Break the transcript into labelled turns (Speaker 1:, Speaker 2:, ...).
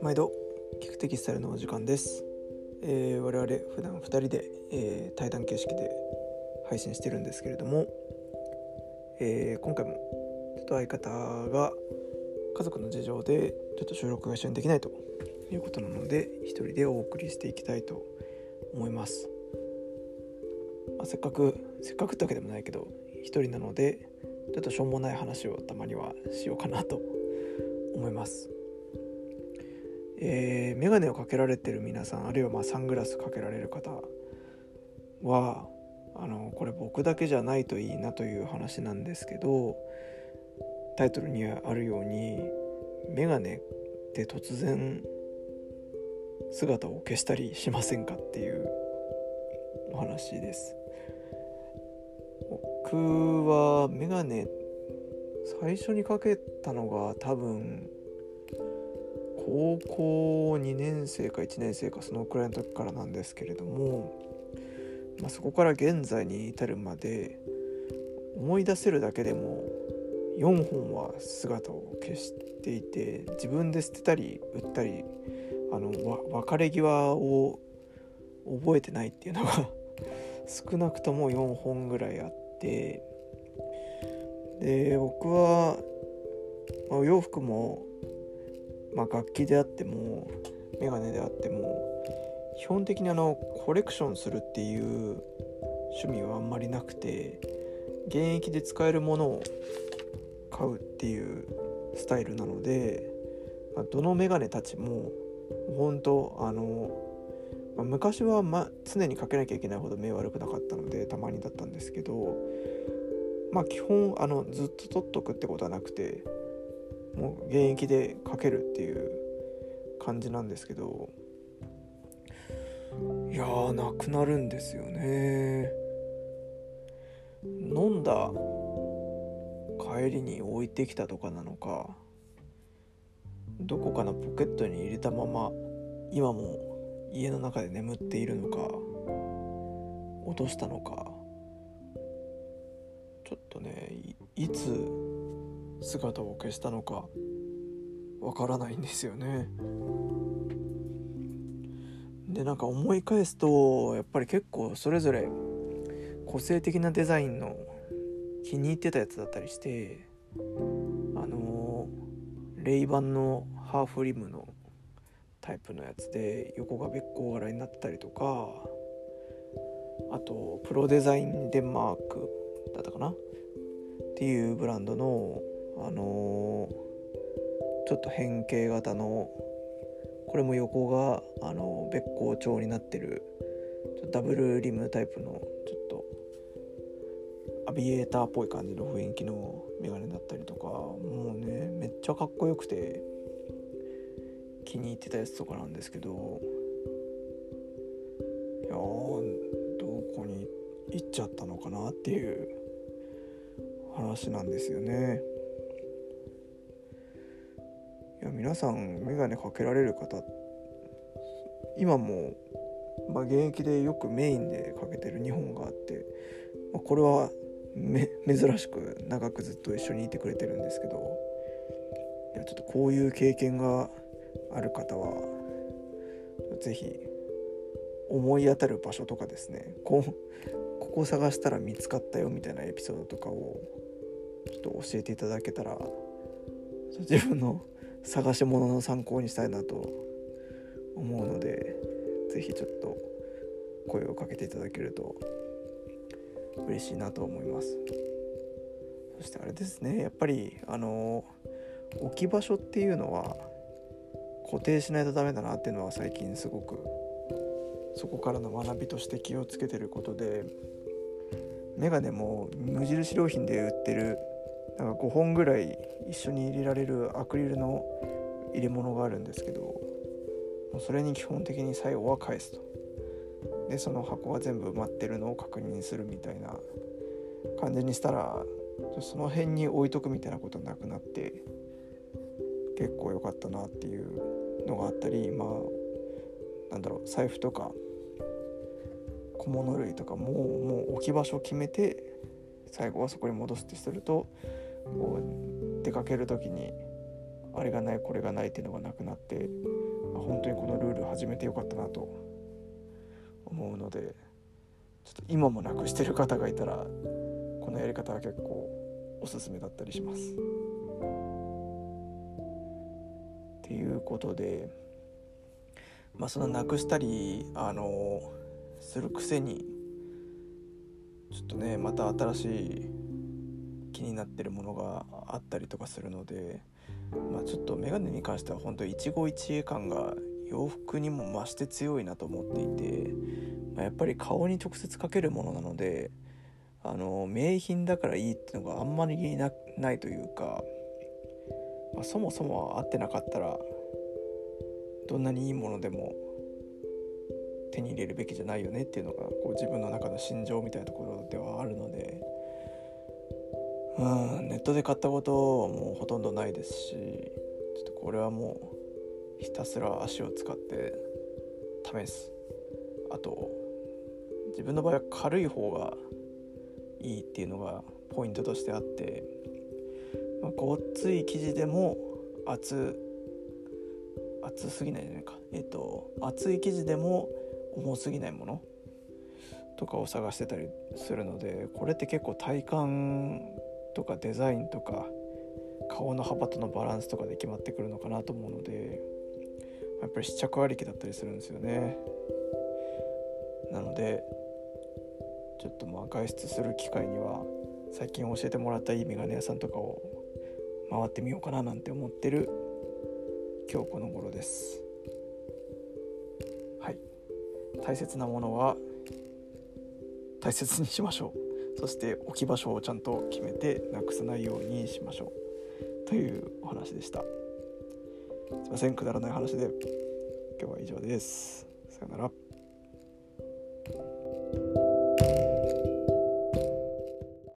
Speaker 1: 毎度聞くテキスタイルのお時間です、えー、我々普段2人で、えー、対談形式で配信してるんですけれども、えー、今回もちょっと相方が家族の事情でちょっと収録が一緒にできないということなので一人でお送りしていきたいと思います、まあ、せっかくせっかくってわけでもないけど一人なのでちょっとしょうもない話をたまにはしようかなと思います。えー、眼鏡をかけられてる皆さんあるいはまサングラスかけられる方はあのこれ僕だけじゃないといいなという話なんですけどタイトルにあるように眼鏡って突然姿を消したりしませんかっていうお話です。僕は眼鏡最初にかけたのが多分高校2年生か1年生かそのくらいの時からなんですけれども、まあ、そこから現在に至るまで思い出せるだけでも4本は姿を消していて自分で捨てたり売ったりあの別れ際を覚えてないっていうのが少なくとも4本ぐらいあってで僕は、まあ、お洋服もまあ、楽器であってもメガネであっても基本的にあのコレクションするっていう趣味はあんまりなくて現役で使えるものを買うっていうスタイルなので、まあ、どのメガネたちも本当あの、まあ、昔は、ま、常にかけなきゃいけないほど目悪くなかったのでたまにだったんですけどまあ基本あのずっと取っとくってことはなくてもう現役でかけるっていう感じなんですけどいやーなくなるんですよね。飲んだ帰りに置いてきたとかなのかどこかのポケットに入れたまま今も家の中で眠っているのか落としたのかちょっとねいつ姿を消したのかわからないんですよね。でなんか思い返すとやっぱり結構それぞれ個性的なデザインの気に入ってたやつだったりしてあのレイバンのハーフリムのタイプのやつで横がべっ甲柄になってたりとかあとプロデザインデンマークだったかな？っていうブランドのあのー、ちょっと変形型のこれも横が、あのー、べっ甲調になってるダブルリムタイプのちょっとアビエーターっぽい感じの雰囲気のメガネだったりとかもうねめっちゃかっこよくて気に入ってたやつとかなんですけどいやどこに行っちゃったのかなっていう話なんですよね。いや皆さん眼鏡かけられる方今も、まあ、現役でよくメインでかけてる2本があって、まあ、これは珍しく長くずっと一緒にいてくれてるんですけどいやちょっとこういう経験がある方は是非思い当たる場所とかですねこここ探したら見つかったよみたいなエピソードとかをちょっと教えていただけたら自分の 探し物の参考にしたいなと思うので是非ちょっと声をかけていただけると嬉しいなと思います。そしてあれですねやっぱりあの置き場所っていうのは固定しないとダメだなっていうのは最近すごくそこからの学びとして気をつけてることでメガネも無印良品で売ってるなんか5本ぐらい一緒に入れられるアクリルの入れ物があるんですけどもうそれに基本的に最後は返すと。でその箱が全部埋まってるのを確認するみたいな感じにしたらその辺に置いとくみたいなことなくなって結構良かったなっていうのがあったりまあなんだろう財布とか小物類とかももう置き場所を決めて最後はそこに戻すってするとこう出かける時にあれがないこれがないっていうのがなくなってあ本当にこのルール始めてよかったなと思うのでちょっと今もなくしてる方がいたらこのやり方は結構おすすめだったりします。ていうことでまあそのなくしたりあのするくせにちょっとねまた新しい気になってるものがあったりとかするので、まあ、ちょっとメガネに関しては本当一期一会感が洋服にも増して強いなと思っていて、まあ、やっぱり顔に直接かけるものなのであの名品だからいいっていうのがあんまりなないというか、あ、そもそも合ってなかったらどんなにいいものでも手に入れるべきじゃないよねっていうのがこう自分の中の心情みたいなところではあるのでうんネットで買ったことはもうほとんどないですしちょっとこれはもうひたすら足を使って試す。あと自分の場合は軽い方がいいっていうのがポイントとしてあって、ごっつい生地でも厚厚すぎないじゃないか。えっと厚い生地でも重すぎないもの？とかを探してたりするのでこれって結構体感とかデザインとか顔の幅とのバランスとかで決まってくるのかなと思うのでやっぱり試着ありきだったりするんですよね。なのでちょっとまあ外出する機会には最近教えてもらったいいメガネ屋さんとかを回ってみようかななんて思ってる今日この頃です。はい。大切なものは大切にしましょう。そして置き場所をちゃんと決めてなくさないようにしましょう。というお話でした。すいません。くだらない話で今日は以上です。さよなら。